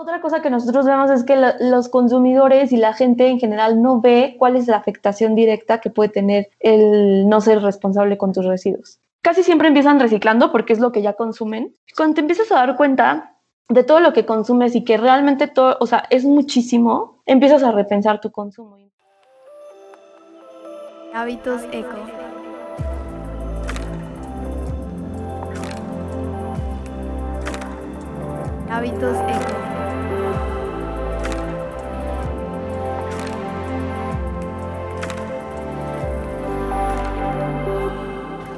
Otra cosa que nosotros vemos es que los consumidores y la gente en general no ve cuál es la afectación directa que puede tener el no ser responsable con tus residuos. Casi siempre empiezan reciclando porque es lo que ya consumen. Cuando te empiezas a dar cuenta de todo lo que consumes y que realmente todo, o sea, es muchísimo, empiezas a repensar tu consumo. Hábitos eco. Hábitos eco.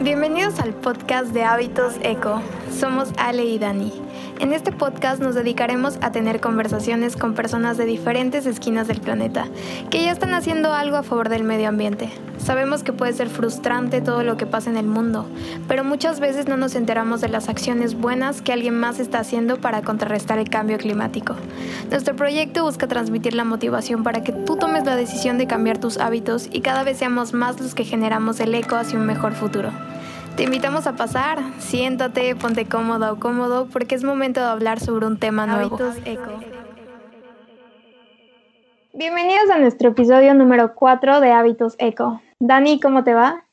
Bienvenidos al podcast de Hábitos Eco. Somos Ale y Dani. En este podcast nos dedicaremos a tener conversaciones con personas de diferentes esquinas del planeta que ya están haciendo algo a favor del medio ambiente. Sabemos que puede ser frustrante todo lo que pasa en el mundo, pero muchas veces no nos enteramos de las acciones buenas que alguien más está haciendo para contrarrestar el cambio climático. Nuestro proyecto busca transmitir la motivación para que tú tomes la decisión de cambiar tus hábitos y cada vez seamos más los que generamos el eco hacia un mejor futuro. Te invitamos a pasar, siéntate, ponte cómodo o cómodo porque es momento de hablar sobre un tema nuevo. Eco. Bienvenidos a nuestro episodio número 4 de Hábitos Eco. Dani, ¿cómo te va?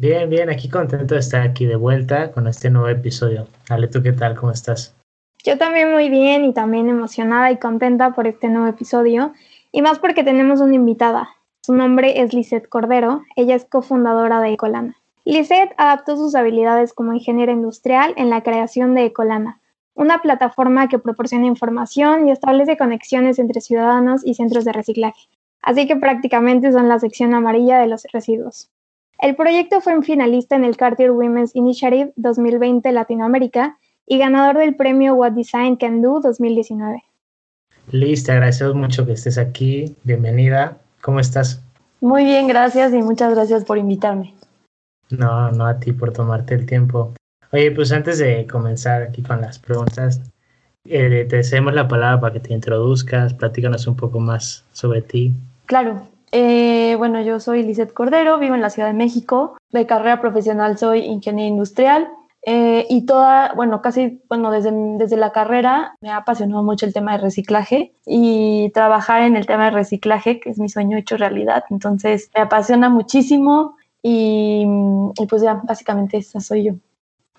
Bien, bien, aquí contento de estar aquí de vuelta con este nuevo episodio. Ale, ¿tú qué tal? ¿Cómo estás? Yo también muy bien y también emocionada y contenta por este nuevo episodio y más porque tenemos una invitada. Su nombre es Lisette Cordero, ella es cofundadora de Ecolana. Lisette adaptó sus habilidades como ingeniera industrial en la creación de Ecolana, una plataforma que proporciona información y establece conexiones entre ciudadanos y centros de reciclaje. Así que prácticamente son la sección amarilla de los residuos. El proyecto fue un finalista en el Cartier Women's Initiative 2020 Latinoamérica y ganador del premio What Design Can Do 2019. Liz, te agradecemos mucho que estés aquí. Bienvenida. ¿Cómo estás? Muy bien, gracias y muchas gracias por invitarme. No, no a ti por tomarte el tiempo. Oye, pues antes de comenzar aquí con las preguntas, eh, te cedemos la palabra para que te introduzcas, platícanos un poco más sobre ti. Claro, eh, bueno, yo soy Lizeth Cordero, vivo en la Ciudad de México, de carrera profesional soy ingeniera industrial eh, y toda, bueno, casi, bueno, desde, desde la carrera me ha apasionado mucho el tema de reciclaje y trabajar en el tema de reciclaje, que es mi sueño hecho realidad, entonces me apasiona muchísimo, y, pues ya, básicamente esa soy yo.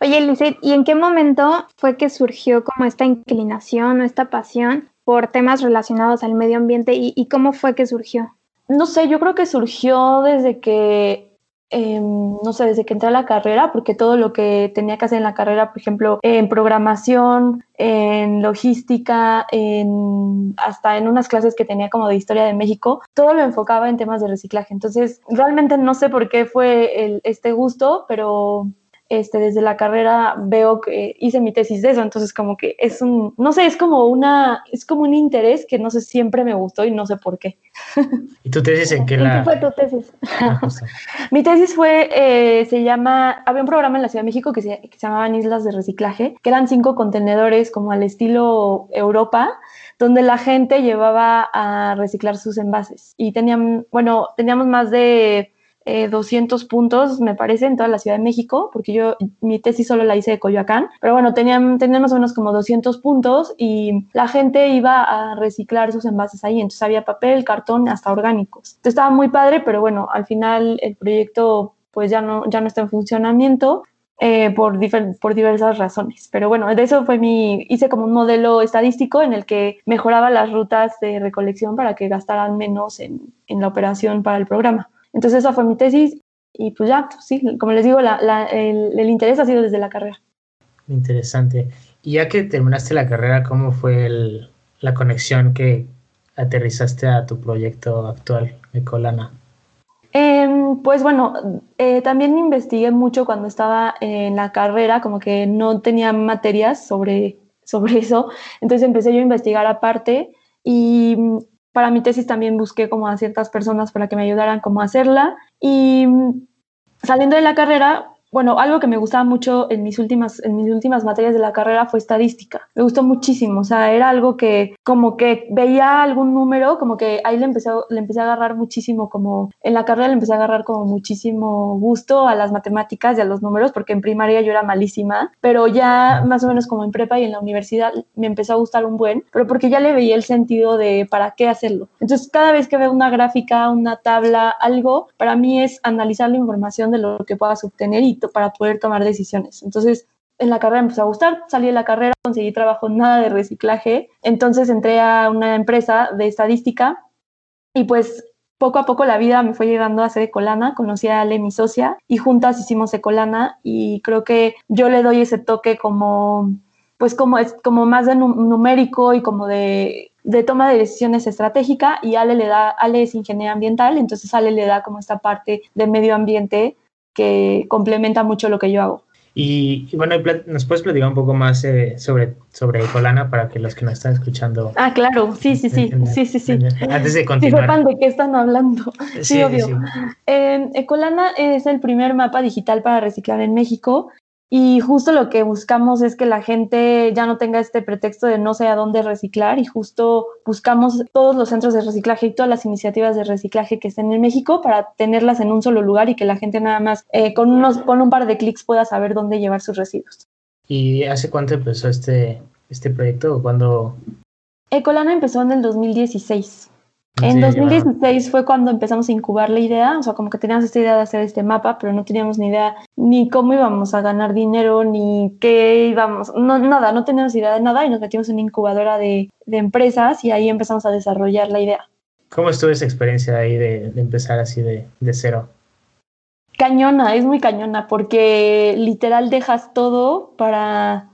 Oye, Lizeth, ¿y en qué momento fue que surgió como esta inclinación o esta pasión por temas relacionados al medio ambiente y cómo fue que surgió? No sé, yo creo que surgió desde que Em, no sé, desde que entré a la carrera, porque todo lo que tenía que hacer en la carrera, por ejemplo, en programación, en logística, en, hasta en unas clases que tenía como de historia de México, todo lo enfocaba en temas de reciclaje. Entonces, realmente no sé por qué fue el, este gusto, pero este, desde la carrera veo que hice mi tesis de eso, entonces como que es un, no sé, es como una, es como un interés que no sé, siempre me gustó y no sé por qué. ¿Y tu tesis en qué la...? fue tu tesis? Mi tesis fue, eh, se llama, había un programa en la Ciudad de México que se, que se llamaban Islas de Reciclaje, que eran cinco contenedores como al estilo Europa, donde la gente llevaba a reciclar sus envases y tenían, bueno, teníamos más de 200 eh, puntos, me parece, en toda la Ciudad de México, porque yo mi tesis solo la hice de Coyoacán, pero bueno, tenían, tenían más o menos como 200 puntos y la gente iba a reciclar sus envases ahí, entonces había papel, cartón, hasta orgánicos. Entonces estaba muy padre, pero bueno, al final el proyecto pues ya no, ya no está en funcionamiento, eh, por, por diversas razones. Pero bueno, de eso fue mi, hice como un modelo estadístico en el que mejoraba las rutas de recolección para que gastaran menos en, en la operación para el programa. Entonces esa fue mi tesis y pues ya, pues sí, como les digo, el, interés ha sido desde la carrera. Interesante. Y ya que terminaste la carrera, ¿cómo fue la conexión que aterrizaste a tu proyecto actual, Ecolana? Eh, pues bueno, eh, también investigué mucho cuando estaba en la carrera, como que no tenía materias sobre, sobre eso, entonces empecé yo a investigar aparte y para mi tesis también busqué como a ciertas personas para que me ayudaran como a hacerla. Y mm, saliendo de la carrera bueno, algo que me gustaba mucho en mis últimas, en mis últimas materias de la carrera fue estadística. Me gustó muchísimo, o sea, era algo que como que veía algún número, como que ahí le empecé, le empecé a agarrar muchísimo, como en la carrera le empecé a agarrar como muchísimo gusto a las matemáticas y a los números, porque en primaria yo era malísima, pero ya más o menos como en prepa y en la universidad me empezó a gustar un buen, pero porque ya le veía el sentido de para qué hacerlo. Entonces, cada vez que veo una gráfica, una tabla, algo, para mí es analizar la información de lo que puedas obtener y para poder tomar decisiones. Entonces, en la carrera me empezó a gustar, salí de la carrera, conseguí trabajo nada de reciclaje, entonces entré a una empresa de estadística y pues poco a poco la vida me fue llevando a hacer Ecolana, conocí a Ale, mi socia, y juntas hicimos Ecolana. Y creo que yo le doy ese toque como, pues como es como más de numérico y como de, de toma de decisiones estratégica. Y Ale le da, Ale es ingeniera ambiental, entonces Ale le da como esta parte de medio ambiente que complementa mucho lo que yo hago. Y, bueno, ¿nos puedes platicar un poco más eh, sobre, sobre Ecolana para que los que nos están escuchando... Ah, claro, sí, sí, sí, sí, sí, sí. Antes de continuar. sepan de qué están hablando. Sí, obvio. Eh, Ecolana es el primer mapa digital para reciclar en México y justo lo que buscamos es que la gente ya no tenga este pretexto de no sé a dónde reciclar y justo buscamos todos los centros de reciclaje y todas las iniciativas de reciclaje que estén en México para tenerlas en un solo lugar y que la gente nada más eh, con, unos, con un par de clics pueda saber dónde llevar sus residuos. ¿Y hace cuánto empezó este, este proyecto cuándo? Ecolana empezó en el 2016. En 2016 fue cuando empezamos a incubar la idea, o sea, como que teníamos esta idea de hacer este mapa, pero no teníamos ni idea ni cómo íbamos a ganar dinero, ni qué íbamos, no, nada, no teníamos idea de nada y nos metimos en una incubadora de, de empresas y ahí empezamos a desarrollar la idea. ¿Cómo estuvo esa experiencia ahí de, de empezar así de, de cero? Cañona, es muy cañona, porque literal dejas todo para,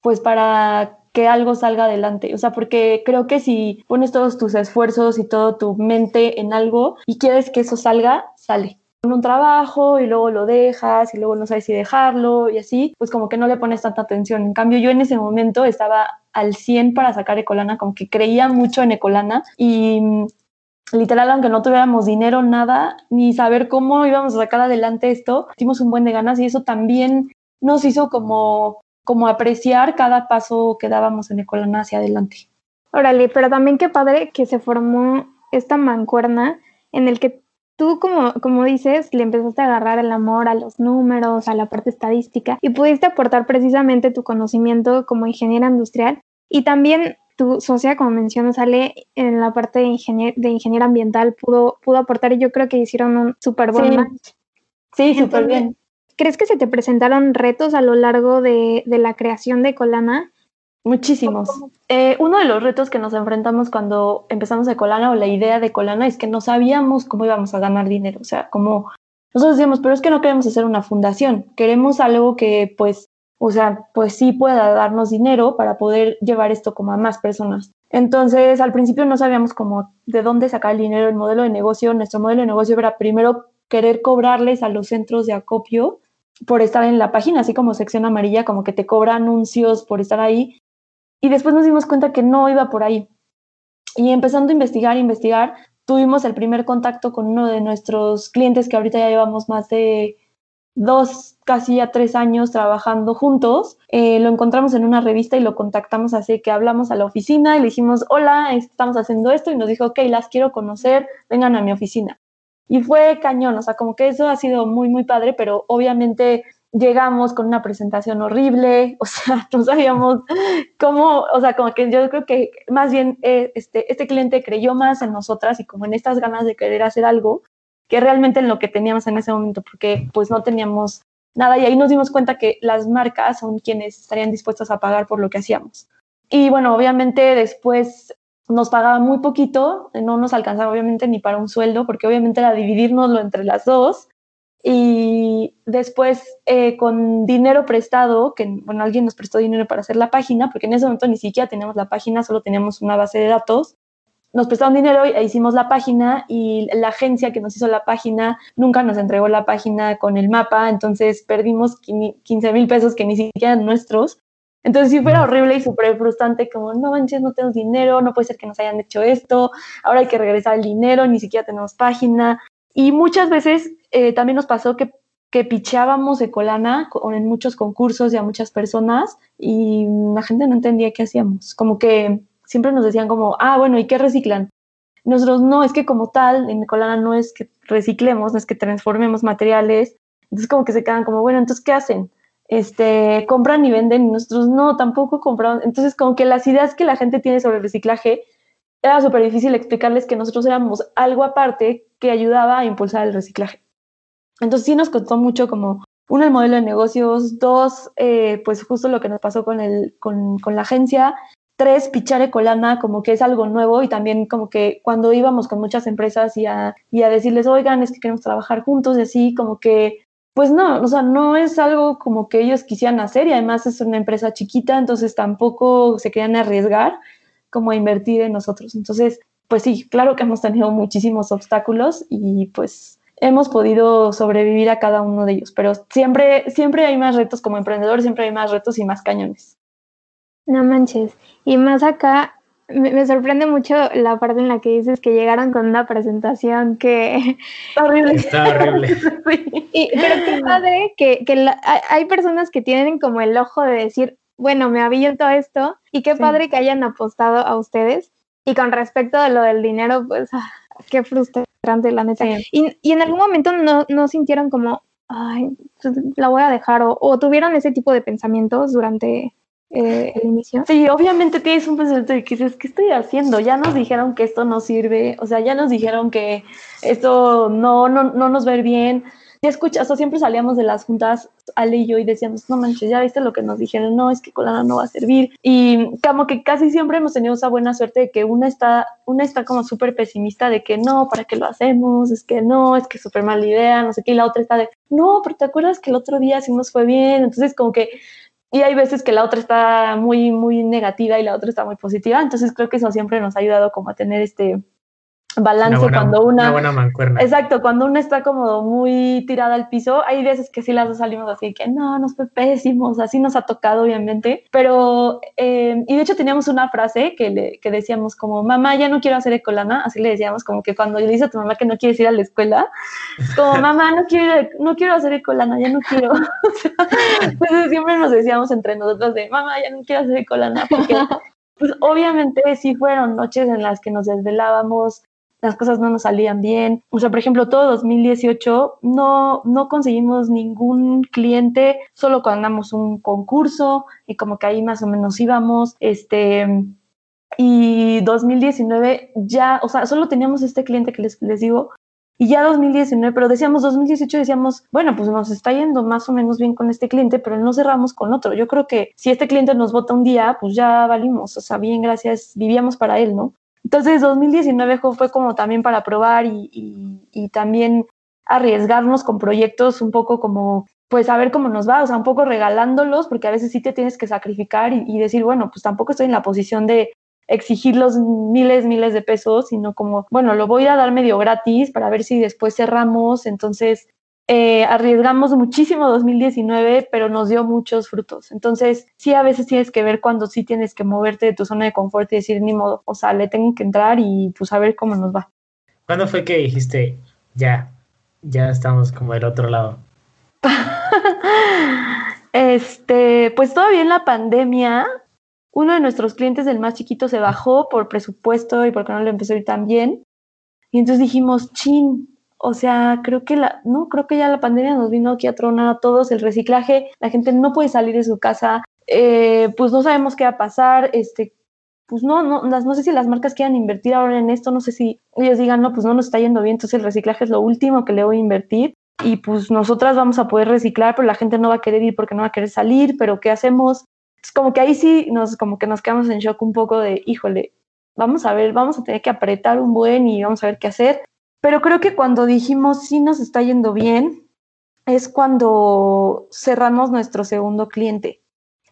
pues para que algo salga adelante. O sea, porque creo que si pones todos tus esfuerzos y toda tu mente en algo y quieres que eso salga, sale. En un trabajo y luego lo dejas y luego no sabes si dejarlo y así, pues como que no le pones tanta atención. En cambio, yo en ese momento estaba al 100 para sacar Ecolana, como que creía mucho en Ecolana y mm, literal, aunque no tuviéramos dinero, nada, ni saber cómo íbamos a sacar adelante esto, hicimos un buen de ganas y eso también nos hizo como como apreciar cada paso que dábamos en Ecolana hacia adelante. Órale, pero también qué padre que se formó esta mancuerna en el que tú, como, como dices, le empezaste a agarrar el amor a los números, a la parte estadística y pudiste aportar precisamente tu conocimiento como ingeniera industrial y también tu socia, como mencionas, sale en la parte de, ingenier de ingeniera ambiental, pudo, pudo aportar y yo creo que hicieron un súper buen match. Sí, súper bien. ¿Crees que se te presentaron retos a lo largo de, la creación de Colana? Muchísimos. Eh, uno de los retos que nos enfrentamos cuando empezamos de Colana o la idea de Colana es que no sabíamos cómo íbamos a ganar dinero. O sea, como nosotros decíamos, pero es que no queremos hacer una fundación, queremos algo que pues, o sea, pues sí pueda darnos dinero para poder llevar esto como a más personas. Entonces, al principio no sabíamos cómo de dónde sacar el dinero, el modelo de negocio. Nuestro modelo de negocio era primero querer cobrarles a los centros de acopio por estar en la página, así como sección amarilla, como que te cobra anuncios por estar ahí. Y después nos dimos cuenta que no iba por ahí. Y empezando a investigar, investigar, tuvimos el primer contacto con uno de nuestros clientes que ahorita ya llevamos más de dos, casi ya tres años trabajando juntos. Eh, lo encontramos en una revista y lo contactamos así que hablamos a la oficina y le dijimos, hola, estamos haciendo esto y nos dijo, ok, las quiero conocer, vengan a mi oficina. Y fue cañón, o sea, como que eso ha sido muy, muy padre, pero obviamente llegamos con una presentación horrible, o sea, no sabíamos cómo, o sea, como que yo creo que más bien eh, este, este cliente creyó más en nosotras y como en estas ganas de querer hacer algo que realmente en lo que teníamos en ese momento, porque pues no teníamos nada y ahí nos dimos cuenta que las marcas son quienes estarían dispuestas a pagar por lo que hacíamos. Y bueno, obviamente después nos pagaba muy poquito, no nos alcanzaba obviamente ni para un sueldo, porque obviamente era dividirnoslo entre las dos. Y después eh, con dinero prestado, que bueno, alguien nos prestó dinero para hacer la página, porque en ese momento ni siquiera teníamos la página, solo teníamos una base de datos. Nos prestaron dinero e hicimos la página y la agencia que nos hizo la página nunca nos entregó la página con el mapa, entonces perdimos 15 mil pesos que ni siquiera eran nuestros entonces sí fuera horrible y súper frustrante, como, no manches, no tenemos dinero, no puede ser que nos hayan hecho esto, ahora hay que regresar el dinero, ni siquiera tenemos página. Y muchas veces eh, también nos pasó que que pichábamos Ecolana en muchos concursos y a muchas personas y la gente no entendía qué hacíamos. Como que siempre nos decían como, ah, bueno, ¿y qué reciclan? Nosotros no, es que como tal, en Ecolana no es que reciclemos, no es que transformemos materiales. Entonces como que se quedan como, bueno, entonces, ¿qué hacen? Este, compran y venden y nosotros no, tampoco compramos. Entonces como que las ideas que la gente tiene sobre el reciclaje era súper difícil explicarles que nosotros éramos algo aparte que ayudaba a impulsar el reciclaje. Entonces sí nos costó mucho como, uno, el modelo de negocios, dos, eh, pues justo lo que nos pasó con, el, con, con la agencia, tres, pichar Ecolana, como que es algo nuevo y también como que cuando íbamos con muchas empresas y a, y a decirles, oigan, es que queremos trabajar juntos y así, como que, pues no, o sea, no es algo como que ellos quisieran hacer y además es una empresa chiquita, entonces tampoco se querían arriesgar como a invertir en nosotros. Entonces, pues sí, claro que hemos tenido muchísimos obstáculos y pues hemos podido sobrevivir a cada uno de ellos, pero siempre, siempre hay más retos como emprendedor, siempre hay más retos y más cañones. No manches. Y más acá, me, sorprende mucho la parte en la que dices que llegaron con una presentación que... Horrible. Está horrible. y, pero qué padre que, que hay personas que tienen como el ojo de decir, bueno, me todo esto y qué padre que hayan apostado a ustedes. Y con respecto a lo del dinero, pues ah, qué frustrante, la neta. Y, y, en algún momento no, no sintieron como, ay, pues, la voy a dejar, o, o, tuvieron ese tipo de pensamientos durante eh, el inicio. Sí, obviamente tienes un pensamiento de que dices, ¿qué estoy haciendo? Ya nos dijeron que esto no sirve, o sea, ya nos dijeron que esto no, no, no nos ir bien ya escuchas, o siempre salíamos de las juntas, Ale y yo, y decíamos, no manches, ya viste lo que nos dijeron, no, es que Colana no va a servir. Y como que casi siempre hemos tenido esa buena suerte de que una está, una está como súper pesimista de que no, ¿para qué lo hacemos? Es que no, es que súper mala idea, no sé qué, y la otra está de, no, pero ¿te acuerdas que el otro día sí nos fue bien? Entonces como que y hay veces que la otra está muy, muy negativa y la otra está muy positiva. Entonces creo que eso siempre nos ha ayudado como a tener este, balance cuando una, buena mancuerna. Exacto, cuando una está como muy tirada al piso, hay veces que sí las dos salimos así que no, nos fue pésimos, así nos ha tocado obviamente, pero eh, y de hecho teníamos una frase que, le, que decíamos como mamá ya no quiero hacer ecolana, así le decíamos como que cuando le dice a tu mamá que no quieres ir a la escuela, como mamá no quiero, no quiero hacer ecolana, ya no quiero, pues siempre nos decíamos entre nosotros de mamá ya no quiero hacer ecolana porque pues obviamente sí fueron noches en las que nos desvelábamos, las cosas no nos salían bien. O sea, por ejemplo, todo 2018 no, no conseguimos ningún cliente, solo cuando damos un concurso y como que ahí más o menos íbamos. Este, y 2019 ya, o sea, solo teníamos este cliente que les, les digo, y ya 2019, pero decíamos 2018, decíamos, bueno, pues nos está yendo más o menos bien con este cliente, pero no cerramos con otro. Yo creo que si este cliente nos vota un día, pues ya valimos, o sea, bien, gracias, vivíamos para él, ¿no? Entonces 2019 fue como también para probar y, también arriesgarnos con proyectos un poco como pues a ver cómo nos va, o sea, un poco regalándolos, porque a veces sí te tienes que sacrificar y, decir, bueno, pues tampoco estoy en la posición de exigir los miles, miles de pesos, sino como, bueno, lo voy a dar medio gratis para ver si después cerramos. Entonces, eh, arriesgamos muchísimo 2019, pero nos dio muchos frutos. Entonces, sí, a veces tienes que ver cuando sí tienes que moverte de tu zona de confort y decir, ni modo, o sea, le tengo que entrar y pues a ver cómo nos va. ¿Cuándo fue que dijiste, ya, ya estamos como del otro lado? este, pues todavía en la pandemia, uno de nuestros clientes, el más chiquito, se bajó por presupuesto y porque no le empezó a ir tan bien. Y entonces dijimos, chin, o sea, creo que la, no, creo que ya la pandemia nos vino aquí a tronar a todos, el reciclaje, la gente no puede salir de su casa, eh, pues no sabemos qué va a pasar, este, pues no, no, no sé si las marcas quieran invertir ahora en esto, no sé si ellos digan, no, pues no nos está yendo bien, entonces el reciclaje es lo último que le voy a invertir y pues nosotras vamos a poder reciclar, pero la gente no va a querer ir porque no va a querer salir, pero ¿qué hacemos? Es como que ahí sí nos, como que nos quedamos en shock un poco de, híjole, vamos a ver, vamos a tener que apretar un buen y vamos a ver qué hacer. Pero creo que cuando dijimos sí nos está yendo bien, es cuando cerramos nuestro segundo cliente.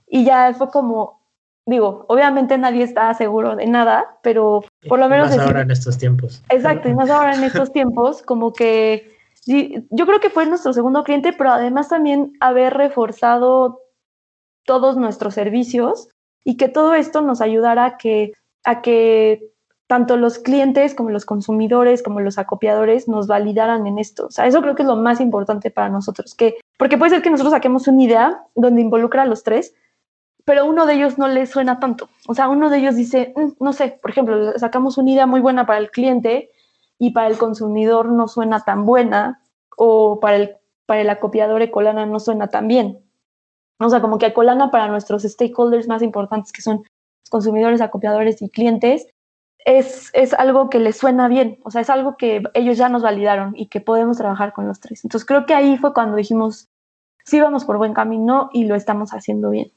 Y ya fue como, digo, obviamente nadie está seguro de nada, pero por lo menos... Más ahora en estos tiempos. Exacto, y más ahora en estos tiempos, como que yo creo que fue nuestro segundo cliente, pero además también haber reforzado todos nuestros servicios y que todo esto nos ayudara a que, a que tanto los clientes como los consumidores, como los acopiadores nos validaran en esto. O sea, eso creo que es lo más importante para nosotros, que, porque puede ser que nosotros saquemos una idea donde involucra a los tres, pero uno de ellos no le suena tanto. O sea, uno de ellos dice, mm, no sé, por ejemplo, sacamos una idea muy buena para el cliente y para el consumidor no suena tan buena, o para el, para el acopiador Ecolana no suena tan bien. O sea, como que Ecolana para nuestros stakeholders más importantes, que son consumidores, acopiadores y clientes, es, es, algo que les suena bien, o sea, es algo que ellos ya nos validaron y que podemos trabajar con los tres. Entonces creo que ahí fue cuando dijimos, sí vamos por buen camino y lo estamos haciendo bien.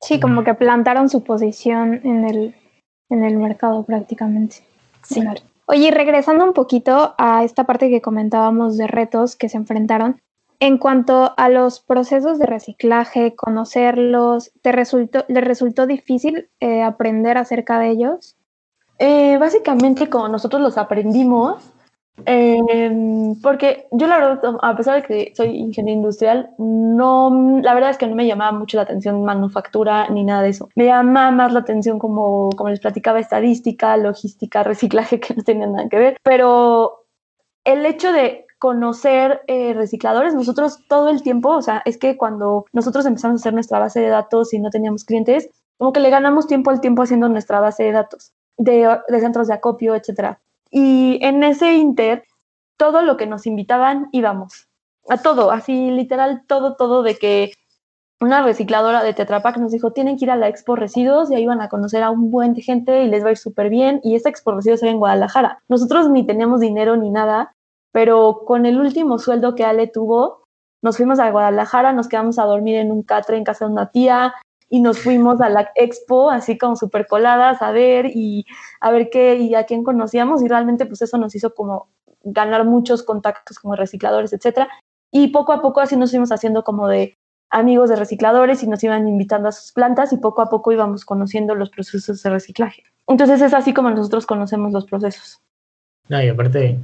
Sí, como que plantaron su posición en el, en el mercado prácticamente. Sí. Oye, regresando un poquito a esta parte que comentábamos de retos que se enfrentaron, en cuanto a los procesos de reciclaje, conocerlos, ¿te resultó, ¿les resultó difícil eh, aprender acerca de ellos? Eh, básicamente como nosotros los aprendimos, eh, porque yo la verdad, a pesar de que soy ingeniero industrial, no, la verdad es que no me llamaba mucho la atención manufactura ni nada de eso. Me llama más la atención como, como les platicaba, estadística, logística, reciclaje, que no tenían nada que ver. Pero el hecho de conocer eh, recicladores, nosotros todo el tiempo, o sea, es que cuando nosotros empezamos a hacer nuestra base de datos y no teníamos clientes, como que le ganamos tiempo al tiempo haciendo nuestra base de datos de, centros de acopio, etcétera. Y en ese inter, todo lo que nos invitaban íbamos, a todo, así literal todo, todo de que una recicladora de Tetra Pak nos dijo, tienen que ir a la Expo Residuos y ahí van a conocer a un buen de gente y les va a ir súper bien. Y esta Expo Residuos era en Guadalajara. Nosotros ni teníamos dinero ni nada, pero con el último sueldo que Ale tuvo, nos fuimos a Guadalajara, nos quedamos a dormir en un catre en casa de una tía, y nos fuimos a la expo así como súper coladas a ver y a ver qué y a quién conocíamos y realmente pues eso nos hizo como ganar muchos contactos como recicladores, etcétera. Y poco a poco así nos fuimos haciendo como de amigos de recicladores y nos iban invitando a sus plantas y poco a poco íbamos conociendo los procesos de reciclaje. Entonces es así como nosotros conocemos los procesos. No, y aparte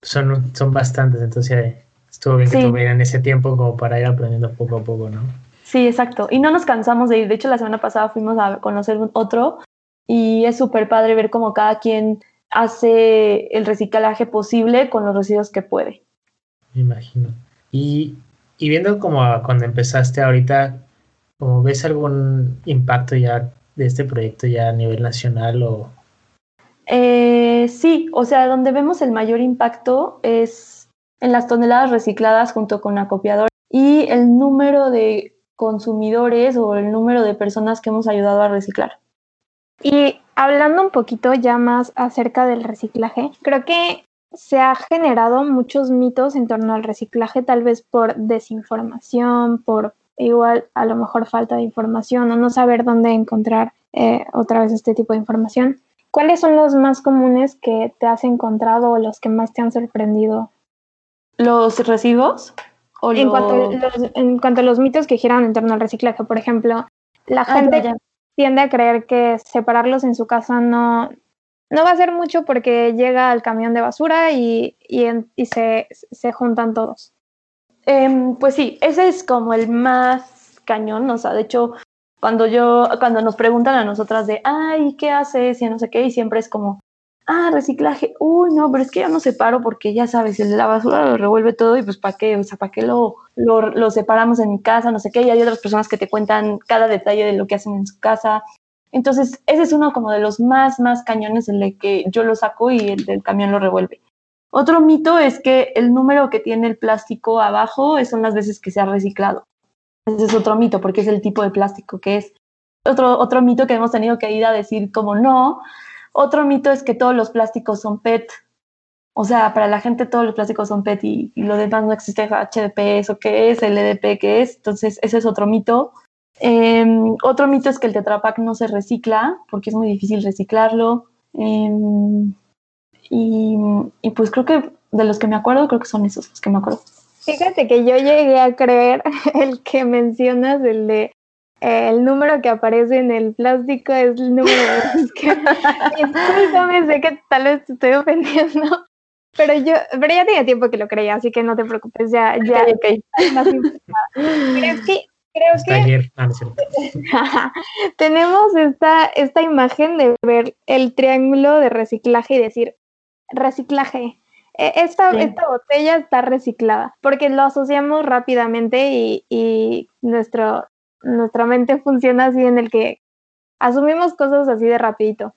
son, son bastantes, entonces estuvo bien que tuvieran ese tiempo como para ir aprendiendo poco a poco, ¿no? Sí, exacto. Y no nos cansamos de ir. De hecho, la semana pasada fuimos a conocer otro y es súper padre ver cómo cada quien hace el reciclaje posible con los residuos que puede. Me imagino. Y, y viendo como cuando empezaste ahorita, ¿cómo ves algún impacto ya de este proyecto ya a nivel nacional o...? Eh, sí, o sea, donde vemos el mayor impacto es en las toneladas recicladas junto con acopiador y el número de consumidores o el número de personas que hemos ayudado a reciclar. Y hablando un poquito ya más acerca del reciclaje, creo que se ha generado muchos mitos en torno al reciclaje, tal vez por desinformación, por igual a lo mejor falta de información o no saber dónde encontrar eh, otra vez este tipo de información. ¿Cuáles son los más comunes que te has encontrado o los que más te han sorprendido? Los residuos en, cuanto a los, en cuanto a los mitos que giran en torno al reciclaje, por ejemplo, la ah, gente tiende a creer que separarlos en su casa no, no va a ser mucho porque llega al camión de basura y, y, se, se, juntan todos. Em, pues sí, ese es como el más cañón, o sea, de hecho, cuando yo, cuando nos preguntan a nosotras de, ay, ¿qué haces? Y no sé qué, y siempre es como, ah, reciclaje, uy, no, pero es que yo no separo porque ya sabes, el de la basura lo revuelve todo y pues ¿para qué? O sea, ¿para qué lo, lo, separamos en mi casa? No sé qué, y hay otras personas que te cuentan cada detalle de lo que hacen en su casa. Entonces, ese es uno como de los más, más cañones en el que yo lo saco y el del camión lo revuelve. Otro mito es que el número que tiene el plástico abajo son las veces que se ha reciclado. Ese es otro mito porque es el tipo de plástico que es. Otro, otro mito que hemos tenido que ir a decir como no, otro mito es que todos los plásticos son PET. O sea, para la gente todos los plásticos son PET y, lo demás no existe HDP, eso qué es, LDP qué es. Entonces, ese es otro mito. Em, otro mito es que el Tetra Pak no se recicla porque es muy difícil reciclarlo. Em, y, y, pues creo que de los que me acuerdo, creo que son esos los que me acuerdo. Fíjate que yo llegué a creer el que mencionas, el de el número que aparece en el plástico es el número de que discúlpame, sé que tal vez te estoy ofendiendo, pero yo, pero ya tenía tiempo que lo creía, así que no te preocupes, ya, ya. Okay, Pero es que creo que ah, tenemos esta, esta imagen de ver el triángulo de reciclaje y decir, reciclaje, e, esta, esta botella está reciclada, porque lo asociamos rápidamente y, y nuestro, nuestra mente funciona así en el que asumimos cosas así de rapidito.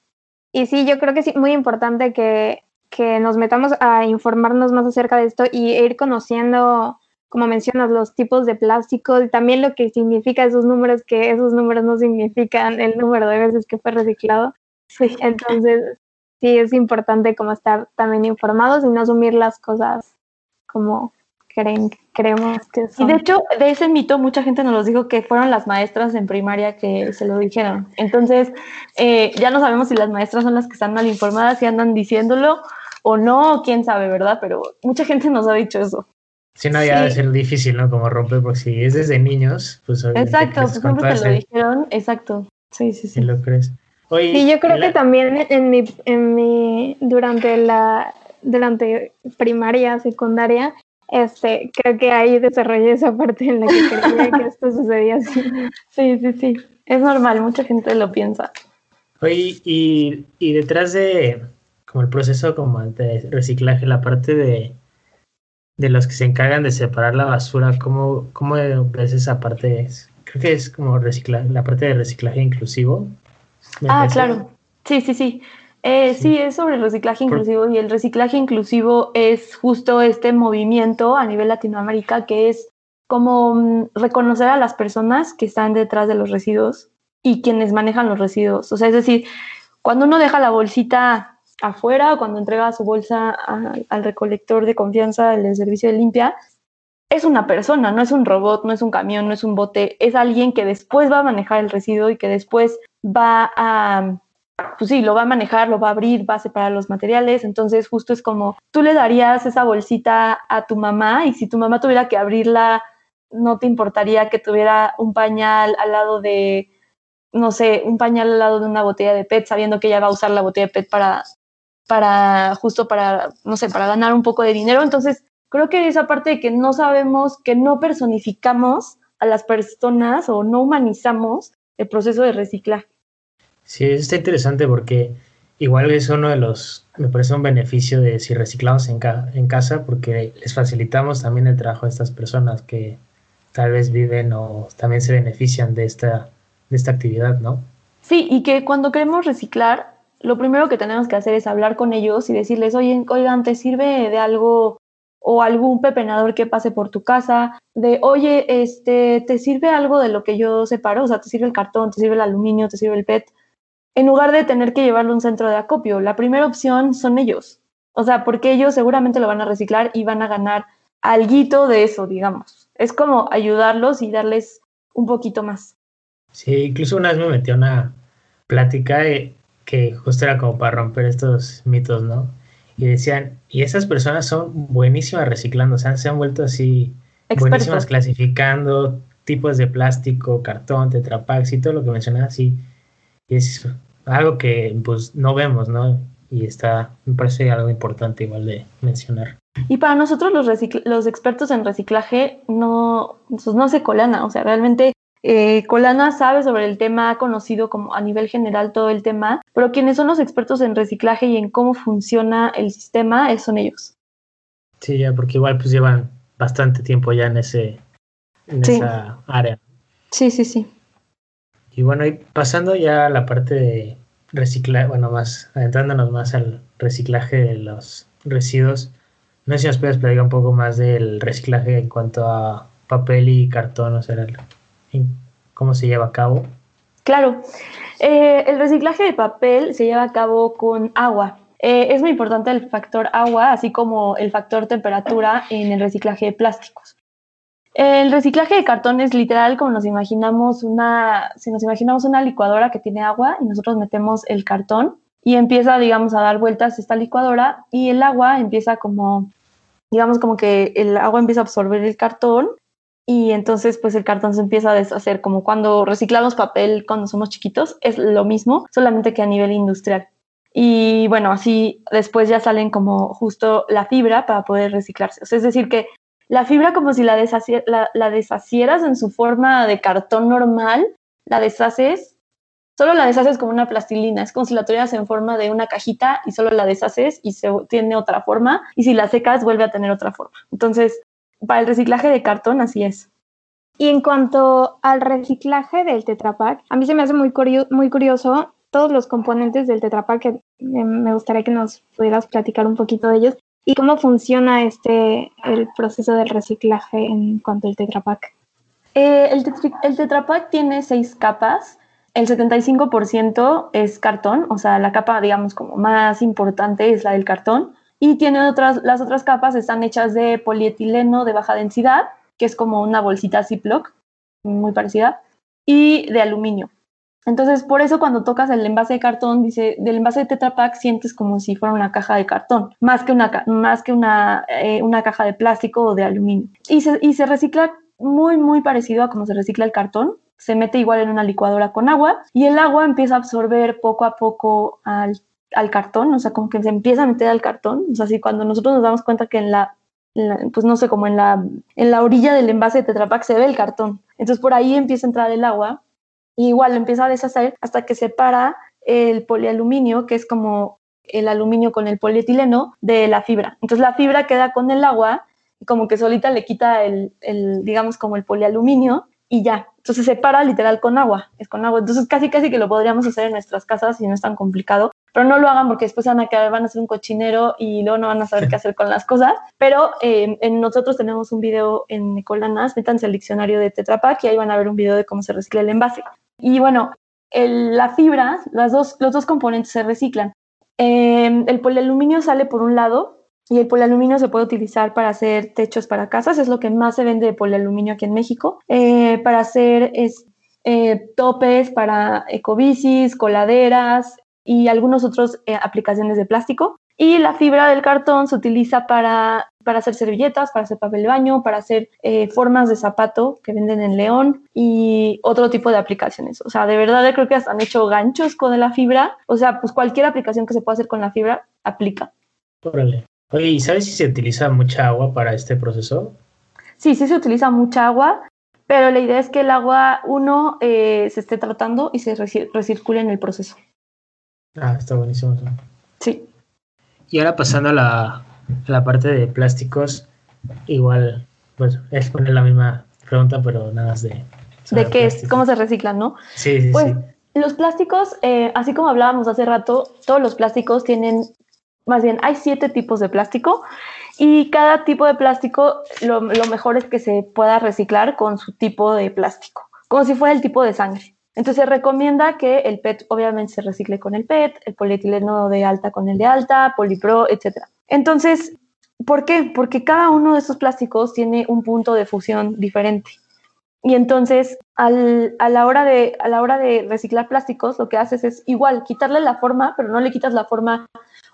Y sí, yo creo que es muy importante que, que nos metamos a informarnos más acerca de esto y ir conociendo, como mencionas, los tipos de plástico y también lo que significa esos números, que esos números no significan el número de veces que fue reciclado. Sí. Entonces, sí es importante como estar también informados y no asumir las cosas como creen, creemos que son. Y de hecho, de ese mito mucha gente nos lo dijo que fueron las maestras en primaria que se lo dijeron. Entonces, eh, ya no sabemos si las maestras son las que están mal informadas y andan diciéndolo o no, quién sabe, ¿verdad? Pero mucha gente nos ha dicho eso. Sí, no, ya debe ser difícil, ¿no? Como romper, porque si es desde niños, pues... Exacto, pues siempre te lo dijeron, exacto. Sí, sí, sí. lo crees. sí, yo creo que también en mi, en mi, durante la, durante primaria, secundaria, este, creo que ahí desarrollé esa parte en la que creía que esto sucedía así. Sí, sí, sí. Es normal, mucha gente lo piensa. Oye, y, y detrás de como el proceso como de reciclaje, la parte de, de los que se encargan de separar la basura, ¿cómo, cómo ves esa parte? Creo que es como reciclar, la parte de reciclaje inclusivo. Ah, claro. Sí, sí, sí. Eh, sí. es sobre el reciclaje inclusivo y el reciclaje inclusivo es justo este movimiento a nivel Latinoamérica que es como mm, reconocer a las personas que están detrás de los residuos y quienes manejan los residuos. O sea, es decir, cuando uno deja la bolsita afuera o cuando entrega su bolsa al recolector de confianza del servicio de limpia, es una persona, no es un robot, no es un camión, no es un bote, es alguien que después va a manejar el residuo y que después va a pues sí, lo va a manejar, lo va a abrir, va a separar los materiales. Entonces, justo es como tú le darías esa bolsita a tu mamá y si tu mamá tuviera que abrirla, no te importaría que tuviera un pañal al lado de, no sé, un pañal al lado de una botella de PET, sabiendo que ella va a usar la botella de PET para, para, justo para, no sé, para ganar un poco de dinero. Entonces, creo que esa parte de que no sabemos, que no personificamos a las personas o no humanizamos el proceso de reciclaje. Sí, está interesante porque igual es uno de los, me parece un beneficio de si reciclamos en, en casa porque les facilitamos también el trabajo a estas personas que tal vez viven o también se benefician de esta, de esta actividad, ¿no? Sí, y que cuando queremos reciclar, lo primero que tenemos que hacer es hablar con ellos y decirles, oye, oigan, ¿te sirve de algo o algún pepenador que pase por tu casa? De, oye, este, ¿te sirve algo de lo que yo separo? O sea, ¿te sirve el cartón, te sirve el aluminio, te sirve el PET? En lugar de tener que llevarlo a un centro de acopio. La primera opción son ellos. O sea, porque ellos seguramente lo van a reciclar y van a ganar algo de eso, digamos. Es como ayudarlos y darles un poquito más. Sí, incluso una vez me metí a una plática que justo era como para romper estos mitos, ¿no? Y decían, y esas personas son buenísimas reciclando, o sea, se han vuelto así buenísimas clasificando tipos de plástico, cartón, tetrapacks y todo lo que mencionaba, Y es algo que pues no vemos, ¿no? Y está, me parece algo importante igual de mencionar. Y para nosotros los, los expertos en reciclaje no, pues, no se colana, o sea, realmente eh, Colana sabe sobre el tema, ha conocido como a nivel general todo el tema, pero quienes son los expertos en reciclaje y en cómo funciona el sistema son ellos. Sí, ya, porque igual pues llevan bastante tiempo ya en ese en esa área. Sí, sí, sí. Y bueno, y pasando ya a la parte de reciclaje, bueno, más adentrándonos más al reciclaje de los residuos, no sé si nos puedes platicar un poco más del reciclaje en cuanto a papel y cartón, o sea, cómo se lleva a cabo. Claro, eh, el reciclaje de papel se lleva a cabo con agua. Eh, es muy importante el factor agua, así como el factor temperatura en el reciclaje de plásticos. El reciclaje de cartón es literal como nos imaginamos una, si nos imaginamos una licuadora que tiene agua y nosotros metemos el cartón y empieza, digamos, a dar vueltas esta licuadora y el agua empieza como, digamos, como que el agua empieza a absorber el cartón y entonces pues el cartón se empieza a deshacer como cuando reciclamos papel cuando somos chiquitos, es lo mismo, solamente que a nivel industrial. Y bueno, así después ya salen como justo la fibra para poder reciclarse. es decir, que la fibra como si la, la, deshacieras en su forma de cartón normal, la deshaces, solo la deshaces como una plastilina, es como si la tuvieras en forma de una cajita y solo la deshaces y se tiene otra forma, y si la secas vuelve a tener otra forma. Entonces, para el reciclaje de cartón así es. Y en cuanto al reciclaje del Tetra Pak, a mí se me hace muy, muy curioso todos los componentes del Tetra Pak, que me gustaría que nos pudieras platicar un poquito de ellos. ¿Y cómo funciona este el proceso del reciclaje en cuanto al Tetra Pak? Eh, el, el Tetra Pak tiene seis capas. El 75% es cartón, o sea, la capa, digamos, como más importante es la del cartón. Y tiene otras, las otras capas están hechas de polietileno de baja densidad, que es como una bolsita Ziploc, muy parecida, y de aluminio. Entonces, por eso cuando tocas el envase de cartón, dice, del envase de Tetra Pak sientes como si fuera una caja de cartón, más que una, más que una, eh, una caja de plástico o de aluminio. Y se, y se recicla muy, muy parecido a como se recicla el cartón. Se mete igual en una licuadora con agua y el agua empieza a absorber poco a poco al, al cartón, o sea, como que se empieza a meter al cartón. O sea, así cuando nosotros nos damos cuenta que en la, pues no sé, como en la, en la orilla del envase de Tetra Pak se ve el cartón. Entonces por ahí empieza a entrar el agua igual lo empieza a deshacer hasta que separa el polialuminio, que es como el aluminio con el polietileno, de la fibra. Entonces la fibra queda con el agua y como que solita le quita el, el, digamos, como el polialuminio y ya. Entonces se separa literal con agua, es con agua. Entonces casi casi que lo podríamos hacer en nuestras casas y no es tan complicado. Pero no lo hagan porque después van a quedar, van a hacer un cochinero y luego no van a saber qué hacer con las cosas. Pero eh, en nosotros tenemos un video en Ecolanas, métanse al diccionario de Tetra Pak y ahí van a ver un video de cómo se recicla el envase. Y bueno, la fibra, las dos, los dos componentes se reciclan. Em, el polialuminio sale por un lado y el polialuminio se puede utilizar para hacer techos para casas, es lo que más se vende de polialuminio aquí en México, eh, para hacer es, eh, topes para ecobicis, coladeras y algunas otras eh, aplicaciones de plástico. Y la fibra del cartón se utiliza para, para hacer servilletas, para hacer papel de baño, para hacer eh, formas de zapato que venden en León y otro tipo de aplicaciones. O sea, de verdad creo que hasta han hecho ganchos con la fibra. O sea, pues cualquier aplicación que se pueda hacer con la fibra aplica. Órale. Oye, ¿y sabes si se utiliza mucha agua para este proceso? Sí, sí se utiliza mucha agua, pero la idea es que el agua, uno, eh, se esté tratando y se recircule en el proceso. Ah, está buenísimo. Sí. Y ahora pasando a la, parte de plásticos, igual, pues es poner la misma pregunta, pero nada más de... ¿De qué es? ¿Cómo se reciclan, no? Sí, sí, pues, Los plásticos, eh, así como hablábamos hace rato, todos los plásticos tienen, más bien, hay siete tipos de plástico y cada tipo de plástico lo, lo mejor es que se pueda reciclar con su tipo de plástico, como si fuera el tipo de sangre. Entonces se recomienda que el PET obviamente se recicle con el PET, el polietileno de alta con el de alta, polipro, etc. Entonces, ¿por qué? Porque cada uno de estos plásticos tiene un punto de fusión diferente. Y entonces, a, la hora de, a la hora de reciclar plásticos, lo que haces es igual, quitarle la forma, pero no le quitas la forma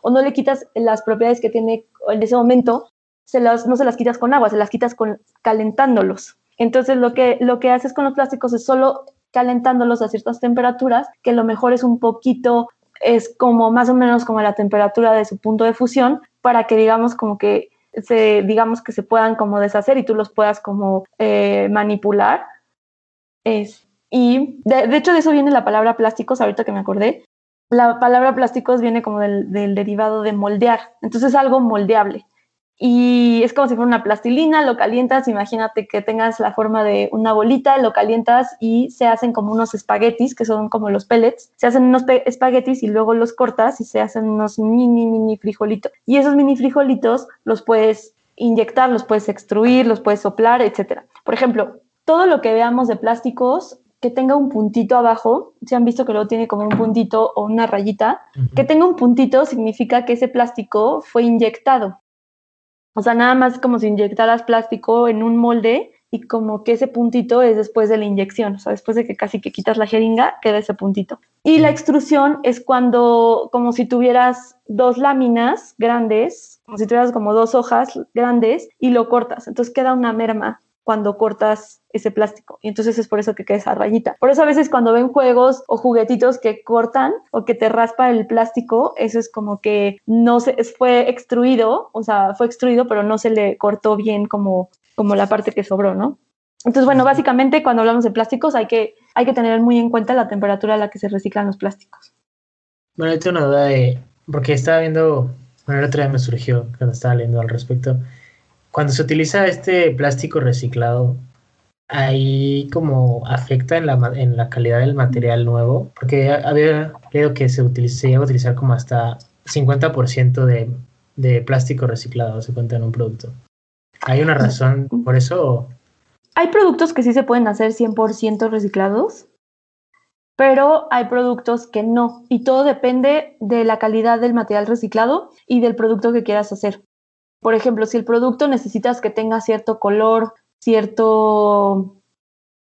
o no le quitas las propiedades que tiene en ese momento, no se las quitas con agua, se las quitas con, calentándolos. Entonces, lo que, lo que haces con los plásticos es solo calentándolos a ciertas temperaturas, que lo mejor es un poquito, es como más o menos como la temperatura de su punto de fusión, para que digamos como que se, digamos que se puedan como deshacer y tú los puedas como eh, manipular. Es, y de, hecho de eso viene la palabra plásticos, ahorita que me acordé. La palabra plásticos viene como del, del derivado de moldear, entonces es algo moldeable y es como si fuera una plastilina, lo calientas, imagínate que tengas la forma de una bolita, lo calientas y se hacen como unos espaguetis, que son como los pellets, se hacen unos espaguetis y luego los cortas y se hacen unos mini, mini frijolitos. Y esos mini frijolitos los puedes inyectar, los puedes extruir, los puedes soplar, etc. Por ejemplo, todo lo que veamos de plásticos que tenga un puntito abajo, si han visto que luego tiene como un puntito o una rayita, que tenga un puntito significa que ese plástico fue inyectado. O sea, nada más como si inyectaras plástico en un molde y como que ese puntito es después de la inyección, o sea, después de que casi que quitas la jeringa, queda ese puntito. Y la extrusión es cuando, como si tuvieras dos láminas grandes, como si tuvieras como dos hojas grandes y lo cortas, entonces queda una merma cuando cortas ese plástico. Y entonces es por eso que queda esa rayita. Por eso a veces cuando ven juegos o juguetitos que cortan o que te raspa el plástico, eso es como que no se fue extruido, o sea, fue extruido, pero no se le cortó bien como como la parte que sobró, ¿no? Entonces, bueno, básicamente cuando hablamos de plásticos hay que, hay que tener muy en cuenta la temperatura a la que se reciclan los plásticos. Bueno, yo tengo una duda de, porque estaba viendo, bueno, el otro día me surgió cuando estaba leyendo al respecto, cuando se utiliza este plástico reciclado, ahí como afecta en la, en la calidad del material nuevo, porque había leído que se, utiliza, se llega a utilizar como hasta 50% de, de plástico reciclado, se cuenta en un producto. ¿Hay una razón por eso? Hay productos que sí se pueden hacer 100% reciclados, pero hay productos que no, y todo depende de la calidad del material reciclado y del producto que quieras hacer. Por ejemplo, si el producto necesitas que tenga cierto color, cierto,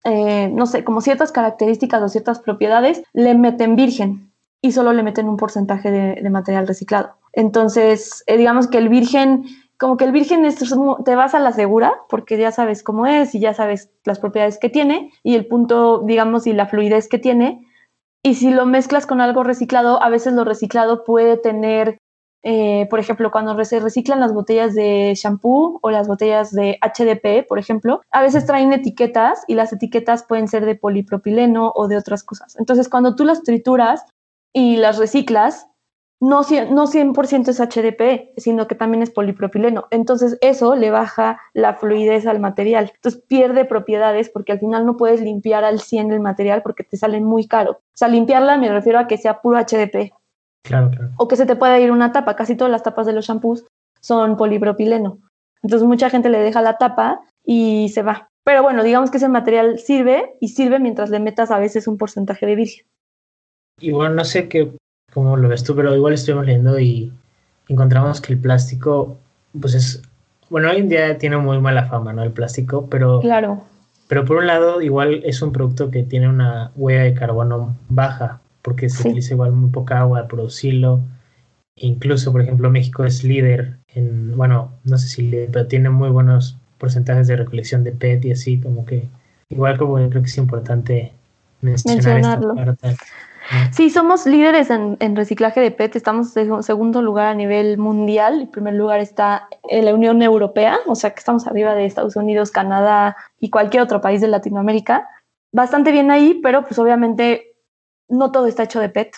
eh, no sé, como ciertas características o ciertas propiedades, le meten virgen y solo le meten un porcentaje de, material reciclado. Entonces, eh, digamos que el virgen, como que el virgen es, te vas a la segura porque ya sabes cómo es y ya sabes las propiedades que tiene y el punto, digamos, y la fluidez que tiene. Y si lo mezclas con algo reciclado, a veces lo reciclado puede tener eh, por ejemplo, cuando se reciclan las botellas de shampoo o las botellas de HDP, por ejemplo, a veces traen etiquetas y las etiquetas pueden ser de polipropileno o de otras cosas. Entonces, cuando tú las trituras y las reciclas, no, no 100% es HDP, sino que también es polipropileno. Entonces, eso le baja la fluidez al material. Entonces, pierde propiedades porque al final no puedes limpiar al 100 el material porque te salen muy caro. O sea, limpiarla me refiero a que sea puro HDP Claro, claro. O que se te pueda ir una tapa. Casi todas las tapas de los shampoos son polipropileno. Entonces mucha gente le deja la tapa y se va. Pero bueno, digamos que ese material sirve y sirve mientras le metas a veces un porcentaje de virgen. Y bueno, no sé qué, cómo lo ves tú, pero igual estuvimos leyendo y encontramos que el plástico, pues es, bueno, hoy en día tiene muy mala fama, ¿no? El plástico, pero... Claro. Pero por un lado, igual es un producto que tiene una huella de carbono baja porque se utiliza igual muy poca agua para producirlo. Incluso, por ejemplo, México es líder en, bueno, no sé si líder, pero tiene muy buenos porcentajes de recolección de PET y así, como que igual como creo que es importante mencionarlo. Sí, somos líderes en, reciclaje de PET, estamos en segundo lugar a nivel mundial, en primer lugar está en la Unión Europea, o sea que estamos arriba de Estados Unidos, Canadá y cualquier otro país de Latinoamérica. Bastante bien ahí, pero pues obviamente no todo está hecho de PET.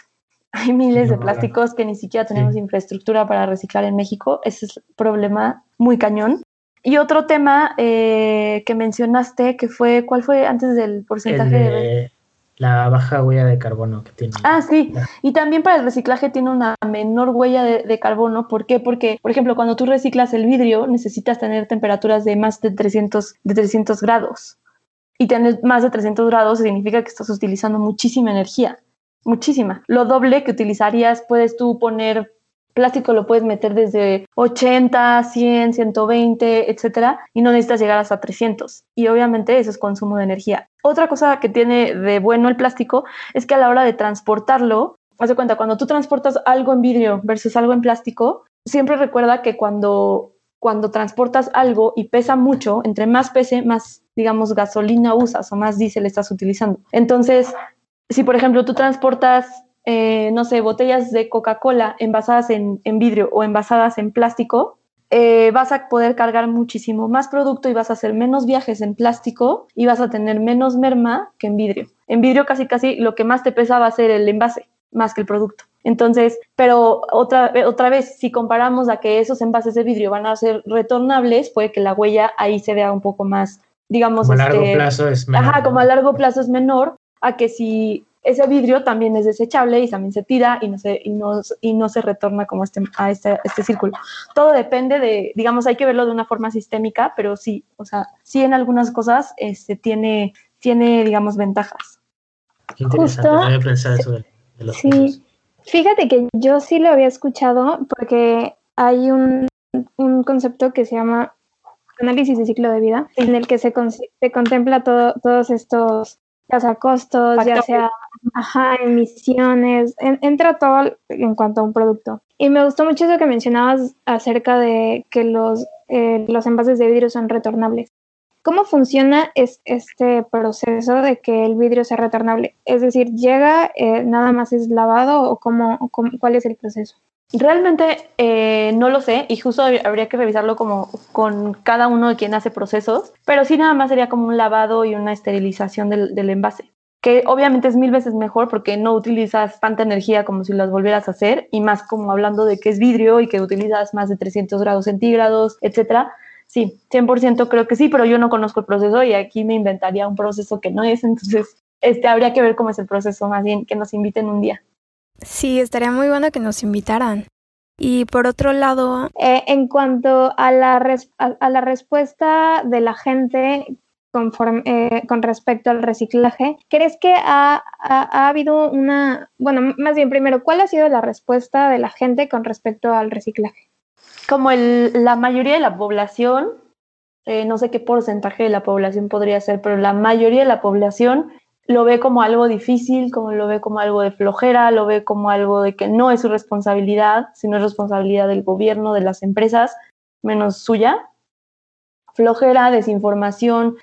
Hay miles de plásticos que ni siquiera tenemos infraestructura para reciclar en México. Ese es un problema muy cañón. Y otro tema eh, que mencionaste, que fue, ¿cuál fue antes del porcentaje de... La baja huella de carbono que tiene. Ah, sí. Y también para el reciclaje tiene una menor huella de, de, carbono. ¿Por qué? Porque, por ejemplo, cuando tú reciclas el vidrio, necesitas tener temperaturas de más de 300, de 300 grados y tener más de 300 grados significa que estás utilizando muchísima energía, muchísima. Lo doble que utilizarías, puedes tú poner plástico, lo puedes meter desde 80, 100, 120, etcétera, y no necesitas llegar hasta 300. Y obviamente eso es consumo de energía. Otra cosa que tiene de bueno el plástico es que a la hora de transportarlo, haz de cuenta, cuando tú transportas algo en vidrio versus algo en plástico, siempre recuerda que cuando cuando transportas algo y pesa mucho, entre más pese, más, digamos, gasolina usas o más diésel estás utilizando. Entonces, si por ejemplo tú transportas, eh, no sé, botellas de Coca-Cola envasadas en, vidrio o envasadas en plástico, eh, vas a poder cargar muchísimo más producto y vas a hacer menos viajes en plástico y vas a tener menos merma que en vidrio. En vidrio casi casi lo que más te pesa va a ser el envase más que el producto. Entonces, pero otra, otra vez, si comparamos a que esos envases de vidrio van a ser retornables, puede que la huella ahí se vea un poco más, digamos, como a largo este, plazo es menor. Ajá, como a largo plazo es menor, a que si ese vidrio también es desechable y también se tira y no se, y no, y no se retorna como este, a este, este círculo. Todo depende de, digamos, hay que verlo de una forma sistémica, pero sí, o sea, sí en algunas cosas este, tiene, tiene, digamos, ventajas. Qué interesante, voy a pensar eso de, los sí. Fíjate que yo sí lo había escuchado porque hay un, concepto que se llama análisis de ciclo de vida, en el que se, se contempla todo, todos estos, ya sea costos, ya sea emisiones, entra todo en cuanto a un producto. Y me gustó mucho eso que mencionabas acerca de que los, eh, los envases de vidrio son retornables. ¿Cómo funciona este proceso de que el vidrio sea retornable? Es decir, ¿llega, eh, nada más es lavado o cómo, cuál es el proceso? Realmente eh, no lo sé y justo habría que revisarlo como con cada uno de quien hace procesos, pero sí nada más sería como un lavado y una esterilización del, envase que obviamente es mil veces mejor porque no utilizas tanta energía como si las volvieras a hacer y más como hablando de que es vidrio y que utilizas más de 300 grados centígrados, etcétera. Sí, 100% creo que sí, pero yo no conozco el proceso y aquí me inventaría un proceso que no es, entonces este, habría que ver cómo es el proceso, más bien que nos inviten un día. Sí, estaría muy bueno que nos invitaran. Y por otro lado, eh, en cuanto a la, a la respuesta de la gente eh, con respecto al reciclaje. ¿Crees que ha, habido una, bueno, más bien primero, ¿cuál ha sido la respuesta de la gente con respecto al reciclaje? Como la mayoría de la población, eh, no sé qué porcentaje de la población podría ser, pero la mayoría de la población lo ve como algo difícil, como lo ve como algo de flojera, lo ve como algo de que no es su responsabilidad, sino es responsabilidad del gobierno, de las empresas, menos suya. Flojera, desinformación,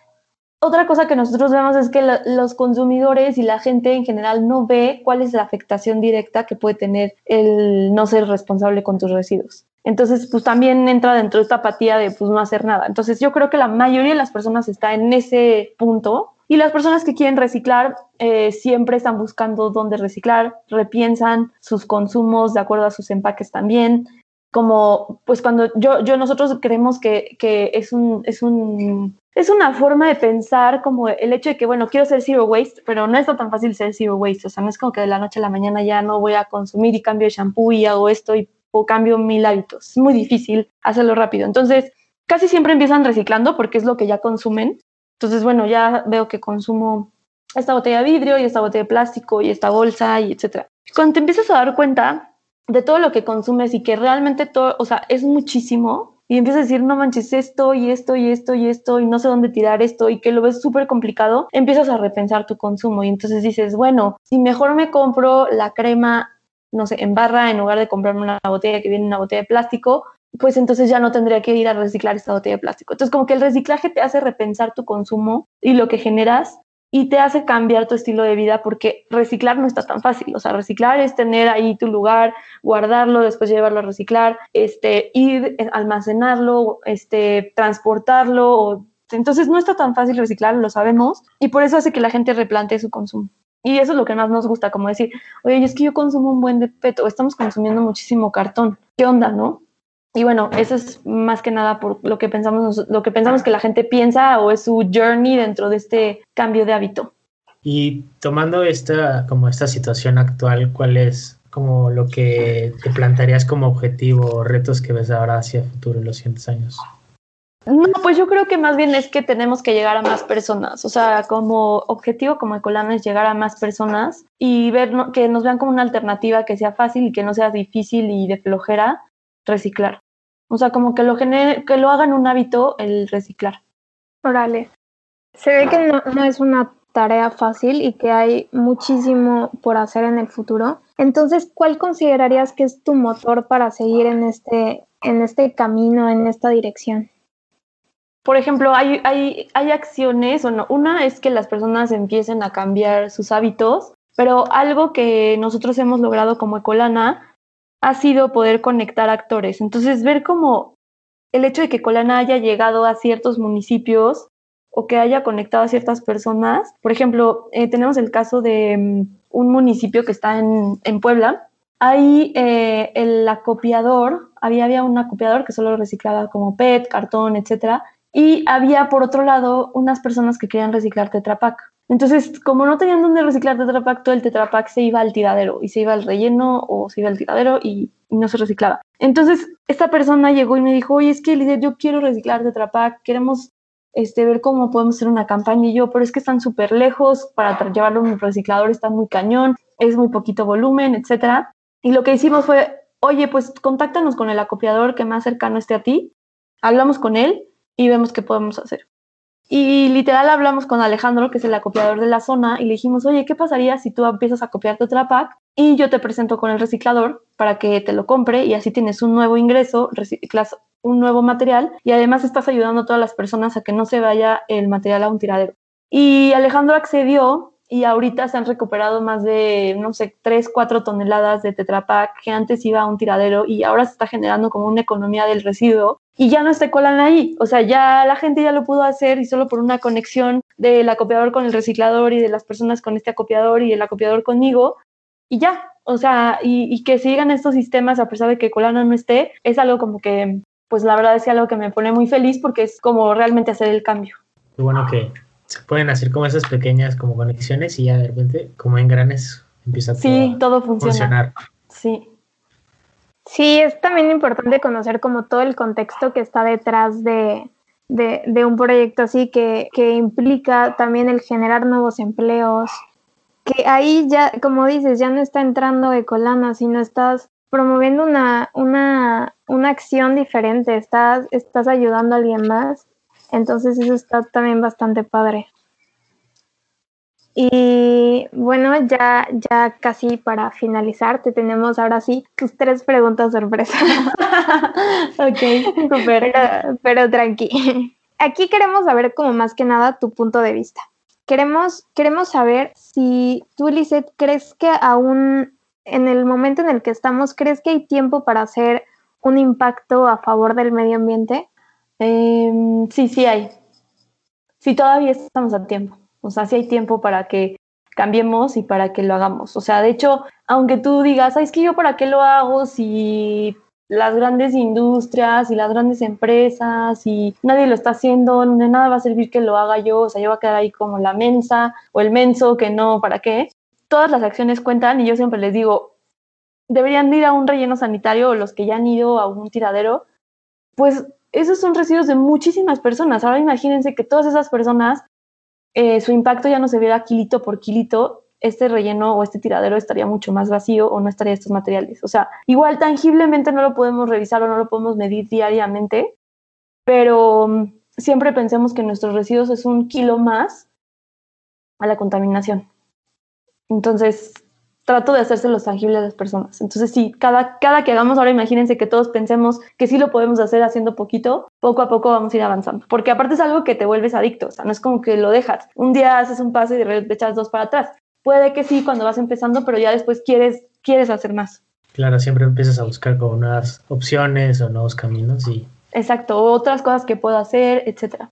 otra cosa que nosotros vemos es que los consumidores y la gente en general no ve cuál es la afectación directa que puede tener el no ser responsable con tus residuos. Entonces, pues también entra dentro de esta apatía de pues no hacer nada. Entonces, yo creo que la mayoría de las personas está en ese punto y las personas que quieren reciclar eh, siempre están buscando dónde reciclar, repiensan sus consumos de acuerdo a sus empaques también. Como, pues cuando yo, nosotros creemos que, que es un, es un es una forma de pensar como el hecho de que, bueno, quiero ser zero waste, pero no está tan fácil ser zero waste. O sea, no es como que de la noche a la mañana ya no voy a consumir y cambio de shampoo y hago esto y o cambio mil hábitos. Es muy difícil hacerlo rápido. Entonces, casi siempre empiezan reciclando porque es lo que ya consumen. Entonces, bueno, ya veo que consumo esta botella de vidrio y esta botella de plástico y esta bolsa y etcétera. Cuando te empiezas a dar cuenta de todo lo que consumes y que realmente todo, o sea, es muchísimo, y empiezas a decir, no manches, esto y esto y esto y esto y no sé dónde tirar esto y que lo ves súper complicado, empiezas a repensar tu consumo y entonces dices, bueno, si mejor me compro la crema, no sé, en barra en lugar de comprarme una botella que viene en una botella de plástico, pues entonces ya no tendría que ir a reciclar esta botella de plástico. Entonces como que el reciclaje te hace repensar tu consumo y lo que generas y te hace cambiar tu estilo de vida porque reciclar no está tan fácil. O sea, reciclar es tener ahí tu lugar, guardarlo, después llevarlo a reciclar, este, ir, eh, almacenarlo, este, transportarlo. Entonces no está tan fácil reciclar, lo sabemos, y por eso hace que la gente replantee su consumo. Y eso es lo que más nos gusta, como decir, oye, es que yo consumo un buen de peto, estamos consumiendo muchísimo cartón. ¿Qué onda, no? Y bueno, eso es más que nada por lo que pensamos, lo que pensamos que la gente piensa o es su journey dentro de este cambio de hábito. Y tomando esta, como esta situación actual, ¿cuál es como lo que te plantearías como objetivo o retos que ves ahora hacia el futuro en los siguientes años? No, pues yo creo que más bien es que tenemos que llegar a más personas. O sea, como objetivo como Ecolana es llegar a más personas y ver que nos vean como una alternativa que sea fácil y que no sea difícil y de flojera reciclar. O sea, como que lo, que lo hagan un hábito el reciclar. Órale. Se ve que no, no es una tarea fácil y que hay muchísimo por hacer en el futuro. Entonces, ¿cuál considerarías que es tu motor para seguir en este, en este camino, en esta dirección? Por ejemplo, hay, hay, hay acciones, o no, una es que las personas empiecen a cambiar sus hábitos, pero algo que nosotros hemos logrado como Ecolana ha sido poder conectar actores. Entonces, ver cómo el hecho de que Colana haya llegado a ciertos municipios o que haya conectado a ciertas personas. Por ejemplo, eh, tenemos el caso de mm, un municipio que está en, Puebla. Ahí eh, el acopiador, había, había un acopiador que solo reciclaba como PET, cartón, etcétera. Y había, por otro lado, unas personas que querían reciclar Tetra entonces, como no tenían dónde reciclar Tetra Pak, todo el Tetra Pak se iba al tiradero y se iba al relleno o se iba al tiradero y, no se reciclaba. Entonces, esta persona llegó y me dijo, oye, es que líder, yo quiero reciclar Tetra Pak, queremos este, ver cómo podemos hacer una campaña y yo, pero es que están súper lejos, para llevarlo a un reciclador está muy cañón, es muy poquito volumen, etcétera. Y lo que hicimos fue, oye, pues contáctanos con el acopiador que más cercano esté a ti, hablamos con él y vemos qué podemos hacer. Y literal hablamos con Alejandro, que es el acopiador de la zona, y le dijimos, oye, ¿qué pasaría si tú empiezas a copiar tu Pack y yo te presento con el reciclador para que te lo compre y así tienes un nuevo ingreso, reciclas un nuevo material y además estás ayudando a todas las personas a que no se vaya el material a un tiradero. Y Alejandro accedió y ahorita se han recuperado más de, no sé, 3, 4 toneladas de Tetra Pak que antes iba a un tiradero y ahora se está generando como una economía del residuo y ya no está colan ahí. O sea, ya la gente ya lo pudo hacer y solo por una conexión del acopiador con el reciclador y de las personas con este acopiador y el acopiador conmigo y ya. O sea, y, que sigan estos sistemas a pesar de que Colana no esté, es algo como que, pues la verdad es algo que me pone muy feliz porque es como realmente hacer el cambio. Qué bueno que se pueden hacer como esas pequeñas como conexiones y ya de repente como en granes empieza sí, todo, a funcionar. Sí. Sí, es también importante conocer como todo el contexto que está detrás de, de, un proyecto así que, que, implica también el generar nuevos empleos, que ahí ya, como dices, ya no está entrando Ecolana, sino estás promoviendo una, una, una acción diferente, estás, estás ayudando a alguien más entonces eso está también bastante padre. Y bueno, ya, ya casi para finalizar, te tenemos ahora sí tus tres preguntas sorpresa. ok, Pero, pero tranqui. Aquí queremos saber como más que nada tu punto de vista. Queremos, queremos saber si tú, Lizeth, crees que aún en el momento en el que estamos, ¿crees que hay tiempo para hacer un impacto a favor del medio ambiente? Em, sí, sí hay. Sí, todavía estamos a tiempo. O sea, sí hay tiempo para que cambiemos y para que lo hagamos. O sea, de hecho, aunque tú digas, es que yo para qué lo hago si las grandes industrias y las grandes empresas y nadie lo está haciendo, de nada va a servir que lo haga yo, o sea, yo voy a quedar ahí como la mensa o el menso que no, ¿para qué? Todas las acciones cuentan y yo siempre les digo, deberían ir a un relleno sanitario o los que ya han ido a un tiradero, pues esos son residuos de muchísimas personas. Ahora imagínense que todas esas personas, eh, su impacto ya no se viera kilito por kilito, este relleno o este tiradero estaría mucho más vacío o no estaría estos materiales. O sea, igual tangiblemente no lo podemos revisar o no lo podemos medir diariamente, pero mm, siempre pensemos que nuestros residuos es un kilo más a la contaminación. Entonces, trato de hacérselos tangibles a las personas. Entonces, sí, cada, cada que hagamos ahora, imagínense que todos pensemos que sí lo podemos hacer haciendo poquito, poco a poco vamos a ir avanzando. Porque aparte es algo que te vuelves adicto, o sea, no es como que lo dejas. Un día haces un paso y de repente echas dos para atrás. Puede que sí cuando vas empezando, pero ya después quieres, quieres hacer más. Claro, siempre empiezas a buscar como nuevas opciones o nuevos caminos y... Exacto, otras cosas que puedo hacer, etcétera.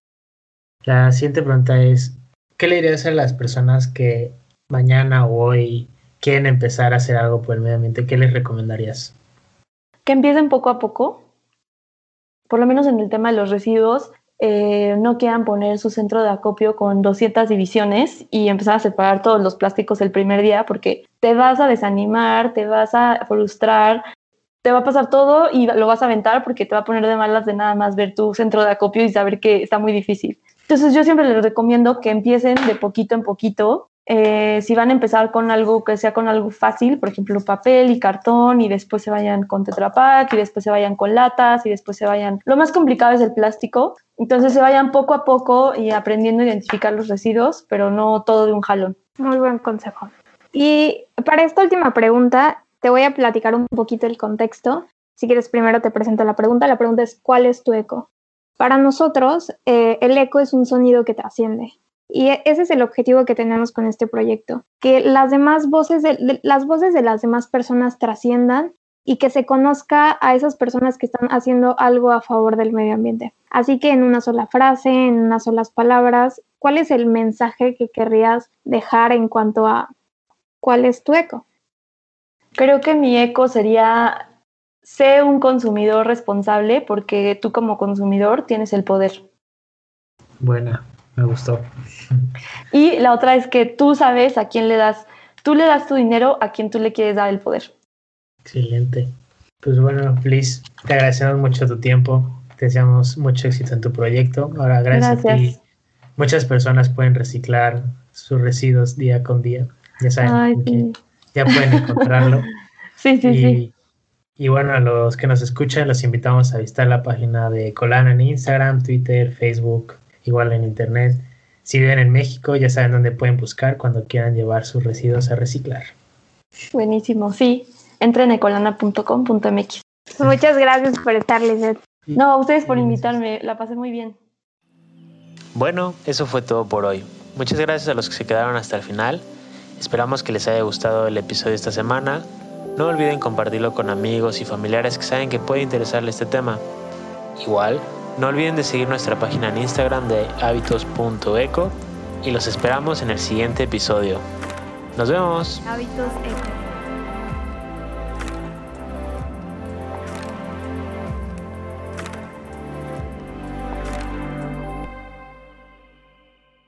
La siguiente pregunta es, ¿qué le dirías a las personas que mañana o hoy quieren empezar a hacer algo por el medio ambiente, ¿qué les recomendarías? Que empiecen poco a poco, por lo menos en el tema de los residuos, eh, no quieran poner su centro de acopio con 200 divisiones y empezar a separar todos los plásticos el primer día porque te vas a desanimar, te vas a frustrar, te va a pasar todo y lo vas a aventar porque te va a poner de malas de nada más ver tu centro de acopio y saber que está muy difícil. Entonces yo siempre les recomiendo que empiecen de poquito en poquito eh, si van a empezar con algo que sea con algo fácil, por ejemplo, papel y cartón, y después se vayan con Tetra Pak, y después se vayan con latas, y después se vayan. Lo más complicado es el plástico. Entonces se vayan poco a poco y aprendiendo a identificar los residuos, pero no todo de un jalón. Muy buen consejo. Y para esta última pregunta, te voy a platicar un poquito el contexto. Si quieres, primero te presento la pregunta. La pregunta es, ¿cuál es tu eco? Para nosotros, eh, el eco es un sonido que trasciende. Y e, ese es el objetivo que tenemos con este proyecto, que las demás voces de, las voces de las demás personas trasciendan y que se conozca a esas personas que están haciendo algo a favor del medio ambiente. Así que en una sola frase, en unas solas palabras, ¿cuál es el mensaje que querrías dejar en cuanto a cuál es tu eco? Creo que mi eco sería sé un consumidor responsable porque tú como consumidor tienes el poder. Buena, me gustó. Y la otra es que tú sabes a quién le das, tú le das tu dinero a quien tú le quieres dar el poder. Excelente. Pues bueno, Liz, te agradecemos mucho tu tiempo, te deseamos mucho éxito en tu proyecto. Ahora, gracias, a ti, muchas personas pueden reciclar sus residuos día con día. Ya saben, ya pueden encontrarlo. sí, sí, sí. Y bueno, a los que nos escuchan, los invitamos a visitar la página de Colana en Instagram, Twitter, Facebook, igual en internet. Si viven en México, ya saben dónde pueden buscar cuando quieran llevar sus residuos a reciclar. Buenísimo, sí. Entren a ecolana.com.mx. Muchas gracias por estar, Lizeth. No, a ustedes por invitarme, la pasé muy bien. Bueno, eso fue todo por hoy. Muchas gracias a los que se quedaron hasta el final. Esperamos que les haya gustado el episodio de esta semana. No olviden compartirlo con amigos y familiares que saben que puede interesarle este tema. Igual, no olviden de seguir nuestra página en Instagram de hábitos.eco y los esperamos en el siguiente episodio. Nos vemos.